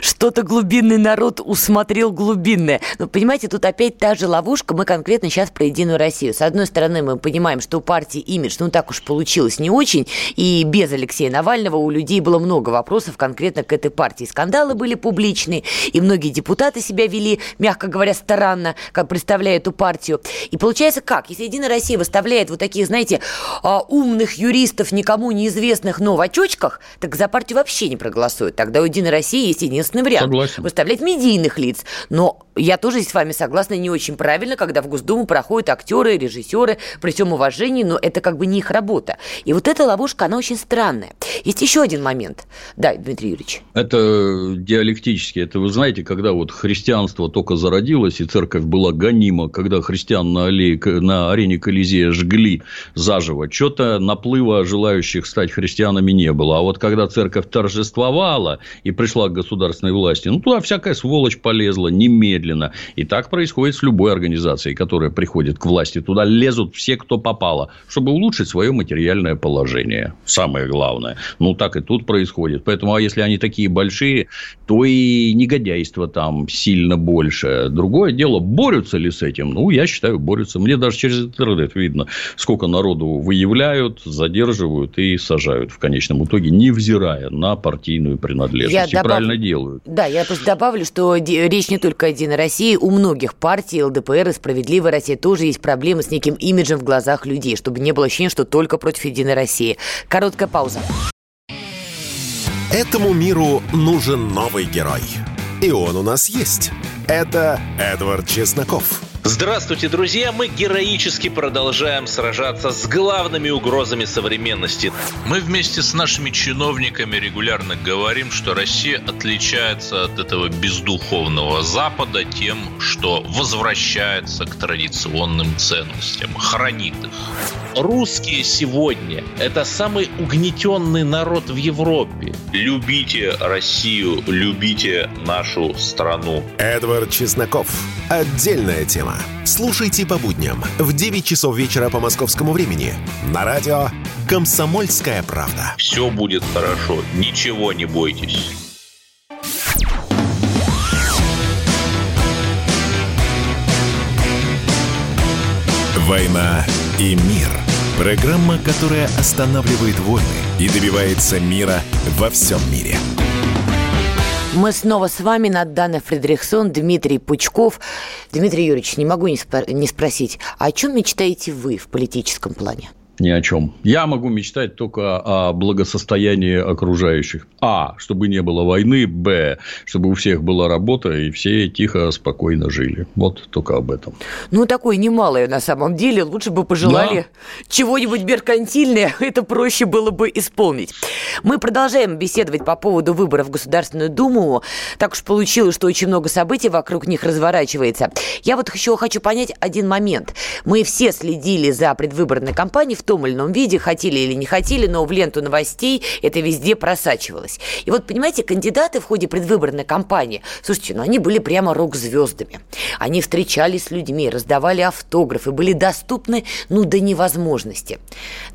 Что-то глубинный народ усмотрел глубинное. Но, понимаете, тут опять та же ловушка. Мы конкретно сейчас про Единую Россию. С одной стороны, мы понимаем, что у партии имидж, ну, так уж получилось, не очень. И без Алексея Навального у людей было много вопросов конкретно к этой партии. Скандалы были публичные, и многие депутаты себя вели, мягко говоря, странно, как представляя эту партию. И получается как? Если Единая Россия выставляет вот таких, знаете, а, умных юристов, никому неизвестных, но в очочках, так за партию вообще не проголосуют. Тогда у Единой России есть единственный вариант. Согласен. Выставлять медийных лиц. Но я тоже с вами согласна, не очень правильно, когда в Госдуму проходят актеры, режиссеры, при всем уважении, но это как бы не их работа. И вот эта ловушка, она очень странная. Есть еще один момент. Да, Дмитрий Юрьевич. Это диалектически. Это вы знаете, когда вот христианство только зародилось, и церковь была гонима, когда христиан на, аллее, на арене Колизея жгли заживо, что-то наплыва желающих стать христианами не было. А вот когда церковь торжествовала и пришла к государственной власти, ну, туда всякая сволочь полезла немедленно. И так происходит с любой организацией, которая приходит к власти. Туда лезут все, кто попало, чтобы улучшить свое материальное положение. Самое главное. Ну, так и тут происходит. Поэтому, а если они такие большие, то и негодяйство там сильно больше. Другое дело, борются ли с этим? Ну, я считаю, борются. Мне даже через интернет видно, сколько народу выявляют, задерживают и сажают в конечном итоге, невзирая на партийную принадлежность. Я и добав... правильно делают. Да, я просто добавлю, что речь не только о Единой России. У многих партий, ЛДПР и Справедливая Россия тоже есть проблемы с неким имиджем в глазах людей, чтобы не было ощущения, что только против Единой России. Короткая пауза. Этому миру нужен новый герой. И он у нас есть. Это Эдвард Чесноков. Здравствуйте, друзья! Мы героически продолжаем сражаться с главными угрозами современности. Мы вместе с нашими чиновниками регулярно говорим, что Россия отличается от этого бездуховного Запада тем, что возвращается к традиционным ценностям, хранит их. Русские сегодня – это самый угнетенный народ в Европе. Любите Россию, любите нашу страну. Эдвард Чесноков. Отдельная тема программа. Слушайте по будням в 9 часов вечера по московскому времени на радио «Комсомольская правда». Все будет хорошо, ничего не бойтесь. «Война и мир» – программа, которая останавливает войны и добивается мира во всем мире – мы снова с вами, Надана Фредериксон, Дмитрий Пучков. Дмитрий Юрьевич, не могу не, спро- не спросить, а о чем мечтаете вы в политическом плане? Ни о чем. Я могу мечтать только о благосостоянии окружающих. А, чтобы не было войны. Б, чтобы у всех была работа, и все тихо, спокойно жили. Вот только об этом. Ну, такое немалое на самом деле. Лучше бы пожелали да. чего-нибудь меркантильное. Это проще было бы исполнить. Мы продолжаем беседовать по поводу выборов в Государственную Думу. Так уж получилось, что очень много событий вокруг них разворачивается. Я вот еще хочу понять один момент. Мы все следили за предвыборной кампанией в том или ином виде, хотели или не хотели, но в ленту новостей это везде просачивалось. И вот, понимаете, кандидаты в ходе предвыборной кампании, слушайте, ну они были прямо рок-звездами. Они встречались с людьми, раздавали автографы, были доступны, ну, до невозможности.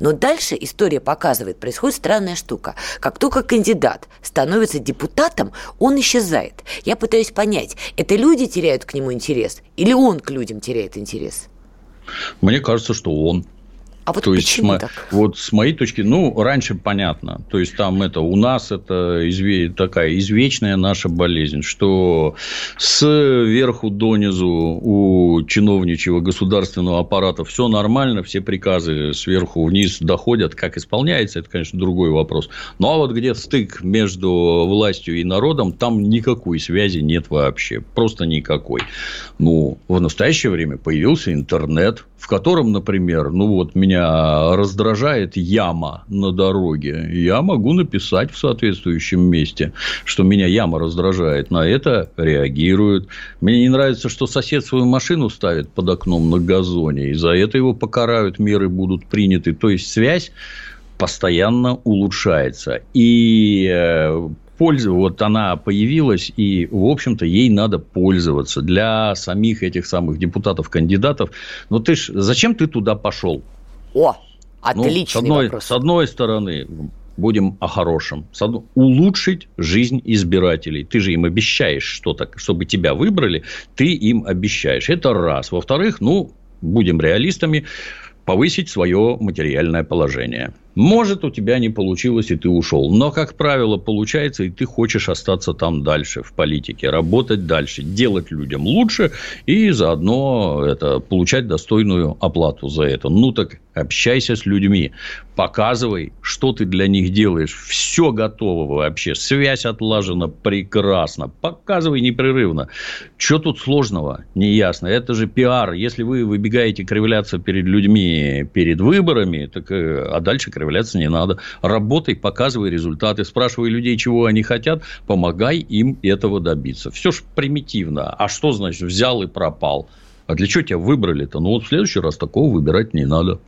Но дальше история показывает, происходит странная штука. Как только кандидат становится депутатом, он исчезает. Я пытаюсь понять, это люди теряют к нему интерес или он к людям теряет интерес? Мне кажется, что он. А вот То почему есть, так? Вот с моей точки, ну, раньше понятно. То есть, там это у нас это изве, такая извечная наша болезнь, что сверху донизу у чиновничьего государственного аппарата все нормально, все приказы сверху вниз доходят. Как исполняется, это, конечно, другой вопрос. Ну, а вот где стык между властью и народом, там никакой связи нет вообще. Просто никакой. Ну, в настоящее время появился интернет, в котором, например, ну, вот меня раздражает яма на дороге, я могу написать в соответствующем месте, что меня яма раздражает. На это реагируют. Мне не нравится, что сосед свою машину ставит под окном на газоне, и за это его покарают, меры будут приняты. То есть, связь постоянно улучшается. И польза, вот она появилась, и, в общем-то, ей надо пользоваться для самих этих самых депутатов, кандидатов. Но ты ж, зачем ты туда пошел? О, отличный ну, с одной, вопрос. С одной стороны, будем о хорошем. Улучшить жизнь избирателей. Ты же им обещаешь что-то, чтобы тебя выбрали, ты им обещаешь. Это раз. Во-вторых, ну, будем реалистами, повысить свое материальное положение. Может, у тебя не получилось, и ты ушел. Но, как правило, получается, и ты хочешь остаться там дальше, в политике, работать дальше, делать людям лучше и заодно это, получать достойную оплату за это. Ну, так общайся с людьми, показывай, что ты для них делаешь. Все готово вообще. Связь отлажена прекрасно. Показывай непрерывно. Что тут сложного? Неясно. Это же пиар. Если вы выбегаете кривляться перед людьми перед выборами, так, э, а дальше кривляться сопротивляться не надо. Работай, показывай результаты, спрашивай людей, чего они хотят, помогай им этого добиться. Все ж примитивно. А что значит взял и пропал? А для чего тебя выбрали-то? Ну, вот в следующий раз такого выбирать не надо.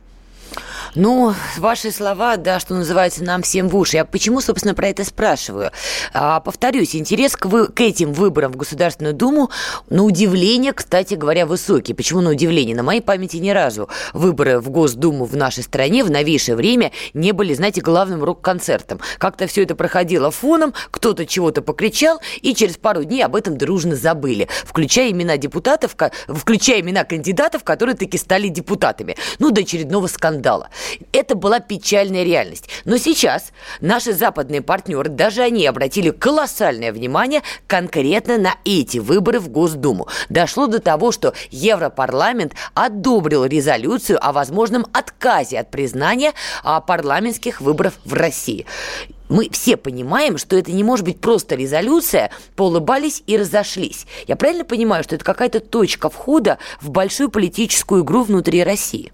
Ну, ваши слова, да, что называется, нам всем в уши. Я почему, собственно, про это спрашиваю? А, повторюсь, интерес к, вы, к этим выборам в Государственную Думу, на удивление, кстати говоря, высокий. Почему на удивление? На моей памяти ни разу выборы в Госдуму в нашей стране в новейшее время не были, знаете, главным рок-концертом. Как-то все это проходило фоном, кто-то чего-то покричал, и через пару дней об этом дружно забыли, включая имена депутатов, включая имена кандидатов, которые таки стали депутатами. Ну, до очередного скандала. Это была печальная реальность. Но сейчас наши западные партнеры, даже они обратили колоссальное внимание конкретно на эти выборы в Госдуму. Дошло до того, что Европарламент одобрил резолюцию о возможном отказе от признания парламентских выборов в России мы все понимаем, что это не может быть просто резолюция, поулыбались и разошлись. Я правильно понимаю, что это какая-то точка входа в большую политическую игру внутри России?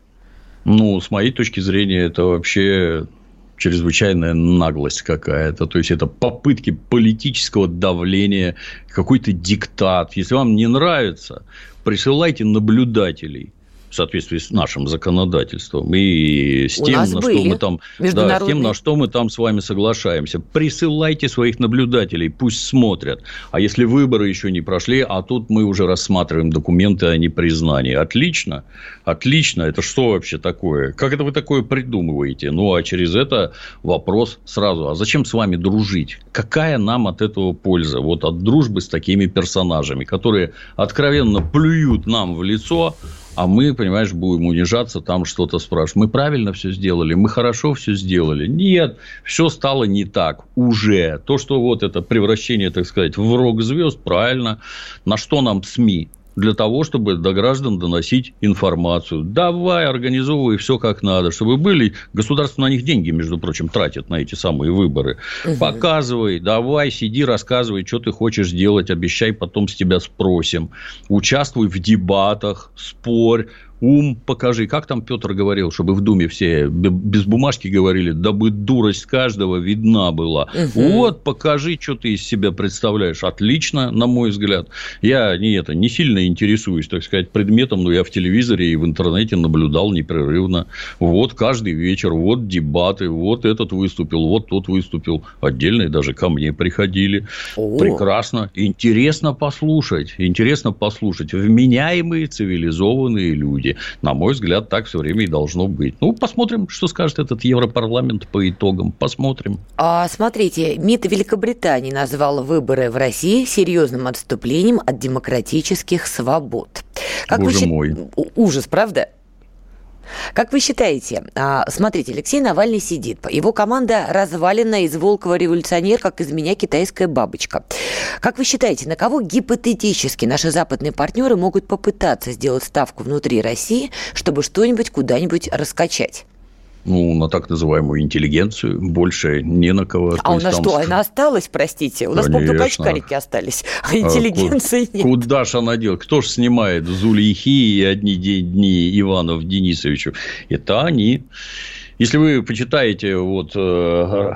Ну, с моей точки зрения, это вообще чрезвычайная наглость какая-то. То есть, это попытки политического давления, какой-то диктат. Если вам не нравится, присылайте наблюдателей соответствии с нашим законодательством и с тем, на что мы там, да, с тем, на что мы там с вами соглашаемся. Присылайте своих наблюдателей, пусть смотрят. А если выборы еще не прошли, а тут мы уже рассматриваем документы о непризнании. Отлично, отлично. Это что вообще такое? Как это вы такое придумываете? Ну, а через это вопрос сразу. А зачем с вами дружить? Какая нам от этого польза? Вот от дружбы с такими персонажами, которые откровенно плюют нам в лицо, а мы, понимаешь, будем унижаться, там что-то спрашивать. Мы правильно все сделали, мы хорошо все сделали. Нет, все стало не так уже. То, что вот это превращение, так сказать, в рок-звезд, правильно. На что нам СМИ? Для того, чтобы до граждан доносить информацию. Давай, организовывай все как надо, чтобы были... Государство на них деньги, между прочим, тратит на эти самые выборы. Угу. Показывай, давай, сиди, рассказывай, что ты хочешь сделать, обещай, потом с тебя спросим. Участвуй в дебатах, спорь, ум покажи. Как там Петр говорил, чтобы в Думе все без бумажки говорили, дабы дурость каждого видна была. Угу. Вот, покажи, что ты из себя представляешь. Отлично, на мой взгляд. Я не, это, не сильно интересуюсь, так сказать, предметом, но я в телевизоре и в интернете наблюдал непрерывно. Вот каждый вечер, вот дебаты, вот этот выступил, вот тот выступил. Отдельные даже ко мне приходили. О. Прекрасно. Интересно послушать. Интересно послушать. Вменяемые цивилизованные люди люди. На мой взгляд, так все время и должно быть. Ну, посмотрим, что скажет этот Европарламент по итогам. Посмотрим. А, смотрите, МИД Великобритании назвал выборы в России серьезным отступлением от демократических свобод. Как Боже вы... мой. Ужас, правда? Как вы считаете, а, смотрите, Алексей Навальный сидит, его команда развалена из Волкова революционер, как из меня китайская бабочка. Как вы считаете, на кого гипотетически наши западные партнеры могут попытаться сделать ставку внутри России, чтобы что-нибудь куда-нибудь раскачать? Ну, на так называемую интеллигенцию, больше не на кого. А у нас там... что, она осталась, простите? У нас, по только очкарики остались, а, а интеллигенции а, нет. Куда же она делает? Кто же снимает Зулейхи и одни дни Иванов Денисовичу? Это они. Если вы почитаете, вот э,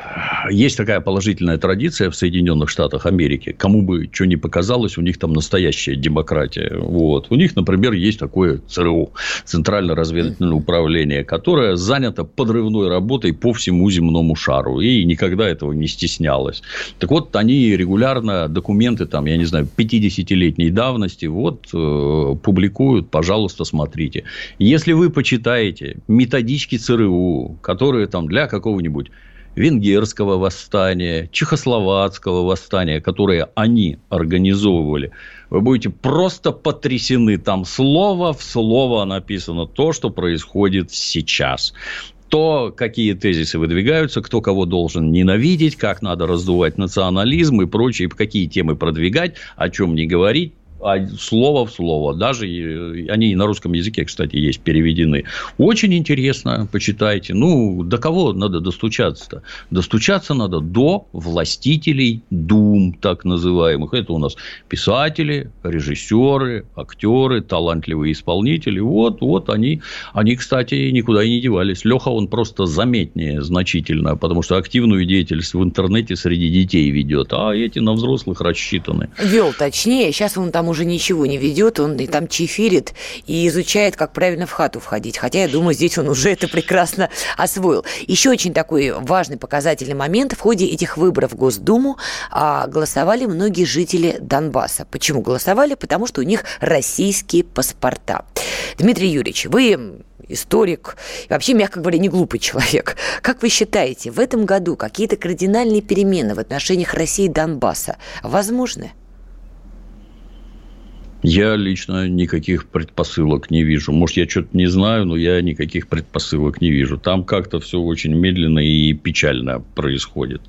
есть такая положительная традиция в Соединенных Штатах Америки. Кому бы что ни показалось, у них там настоящая демократия. Вот. У них, например, есть такое ЦРУ, Центральное разведывательное управление, которое занято подрывной работой по всему земному шару. И никогда этого не стеснялось. Так вот, они регулярно документы, там, я не знаю, 50-летней давности вот, э, публикуют. Пожалуйста, смотрите. Если вы почитаете методички ЦРУ, которые там для какого-нибудь венгерского восстания, чехословацкого восстания, которые они организовывали, вы будете просто потрясены. Там слово в слово написано то, что происходит сейчас то, какие тезисы выдвигаются, кто кого должен ненавидеть, как надо раздувать национализм и прочее, какие темы продвигать, о чем не говорить слово в слово. Даже они на русском языке, кстати, есть переведены. Очень интересно, почитайте. Ну, до кого надо достучаться-то? Достучаться надо до властителей дум, так называемых. Это у нас писатели, режиссеры, актеры, талантливые исполнители. Вот, вот они, они, кстати, никуда и не девались. Леха, он просто заметнее значительно, потому что активную деятельность в интернете среди детей ведет, а эти на взрослых рассчитаны. Вел, точнее, сейчас он там уже ничего не ведет, он и там чефирит и изучает, как правильно в хату входить. Хотя, я думаю, здесь он уже это прекрасно освоил. Еще очень такой важный показательный момент. В ходе этих выборов в Госдуму а, голосовали многие жители Донбасса. Почему голосовали? Потому что у них российские паспорта. Дмитрий Юрьевич, вы историк, и вообще, мягко говоря, не глупый человек. Как вы считаете, в этом году какие-то кардинальные перемены в отношениях России и Донбасса возможны? Я лично никаких предпосылок не вижу. Может, я что-то не знаю, но я никаких предпосылок не вижу. Там как-то все очень медленно и печально происходит.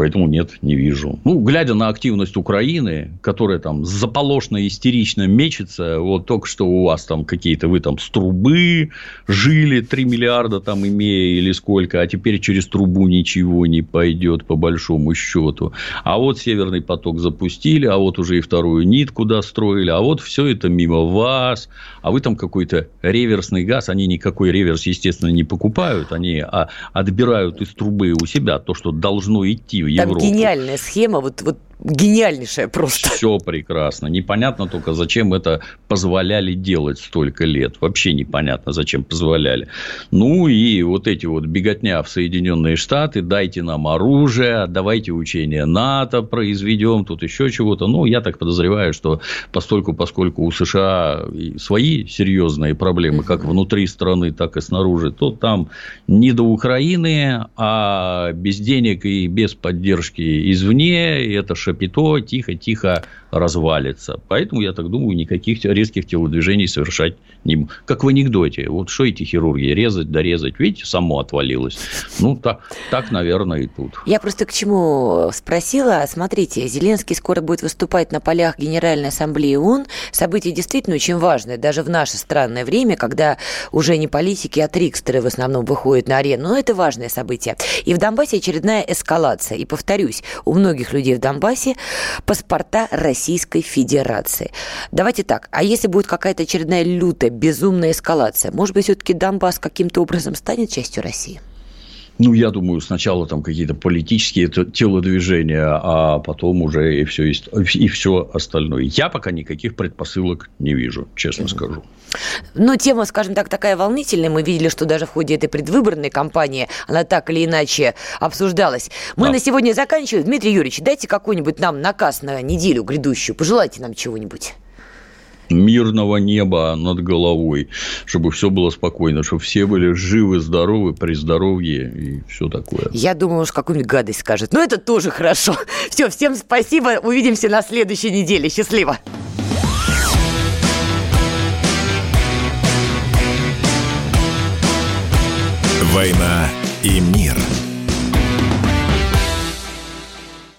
Поэтому нет, не вижу. Ну, глядя на активность Украины, которая там заполошно, истерично мечется, вот только что у вас там какие-то, вы там с трубы жили 3 миллиарда там имея или сколько, а теперь через трубу ничего не пойдет по большому счету. А вот Северный поток запустили, а вот уже и вторую нитку достроили, а вот все это мимо вас, а вы там какой-то реверсный газ, они никакой реверс, естественно, не покупают, они а, отбирают из трубы у себя то, что должно идти Европу. Там гениальная схема, вот, вот гениальнейшая просто. Все прекрасно. Непонятно только, зачем это позволяли делать столько лет. Вообще непонятно, зачем позволяли. Ну, и вот эти вот беготня в Соединенные Штаты, дайте нам оружие, давайте учения НАТО произведем, тут еще чего-то. Ну, я так подозреваю, что постольку, поскольку у США свои серьезные проблемы, как внутри страны, так и снаружи, то там не до Украины, а без денег и без поддержки извне, это шапито тихо-тихо развалится. Поэтому, я так думаю, никаких резких телодвижений совершать не Как в анекдоте. Вот что эти хирурги? Резать, дорезать. Видите, само отвалилось. Ну, так, так, наверное, и тут. Я просто к чему спросила. Смотрите, Зеленский скоро будет выступать на полях Генеральной Ассамблеи ООН. Событие действительно очень важное, даже в наше странное время, когда уже не политики, а трикстеры в основном выходят на арену. Но это важное событие. И в Донбассе очередная эскалация. И повторюсь, у многих людей в Донбассе паспорта Российской Федерации. Давайте так, а если будет какая-то очередная лютая, безумная эскалация, может быть, все-таки Донбасс каким-то образом станет частью России? Ну, я думаю, сначала там какие-то политические телодвижения, а потом уже и все, и все остальное. Я пока никаких предпосылок не вижу, честно скажу. Но тема, скажем так, такая волнительная. Мы видели, что даже в ходе этой предвыборной кампании она так или иначе обсуждалась. Мы да. на сегодня заканчиваем. Дмитрий Юрьевич, дайте какой-нибудь нам наказ на неделю грядущую. Пожелайте нам чего-нибудь мирного неба над головой, чтобы все было спокойно, чтобы все были живы, здоровы, при здоровье и все такое. Я думаю, уж какую-нибудь гадость скажет. Но это тоже хорошо. Все, всем спасибо. Увидимся на следующей неделе. Счастливо. «Война и мир».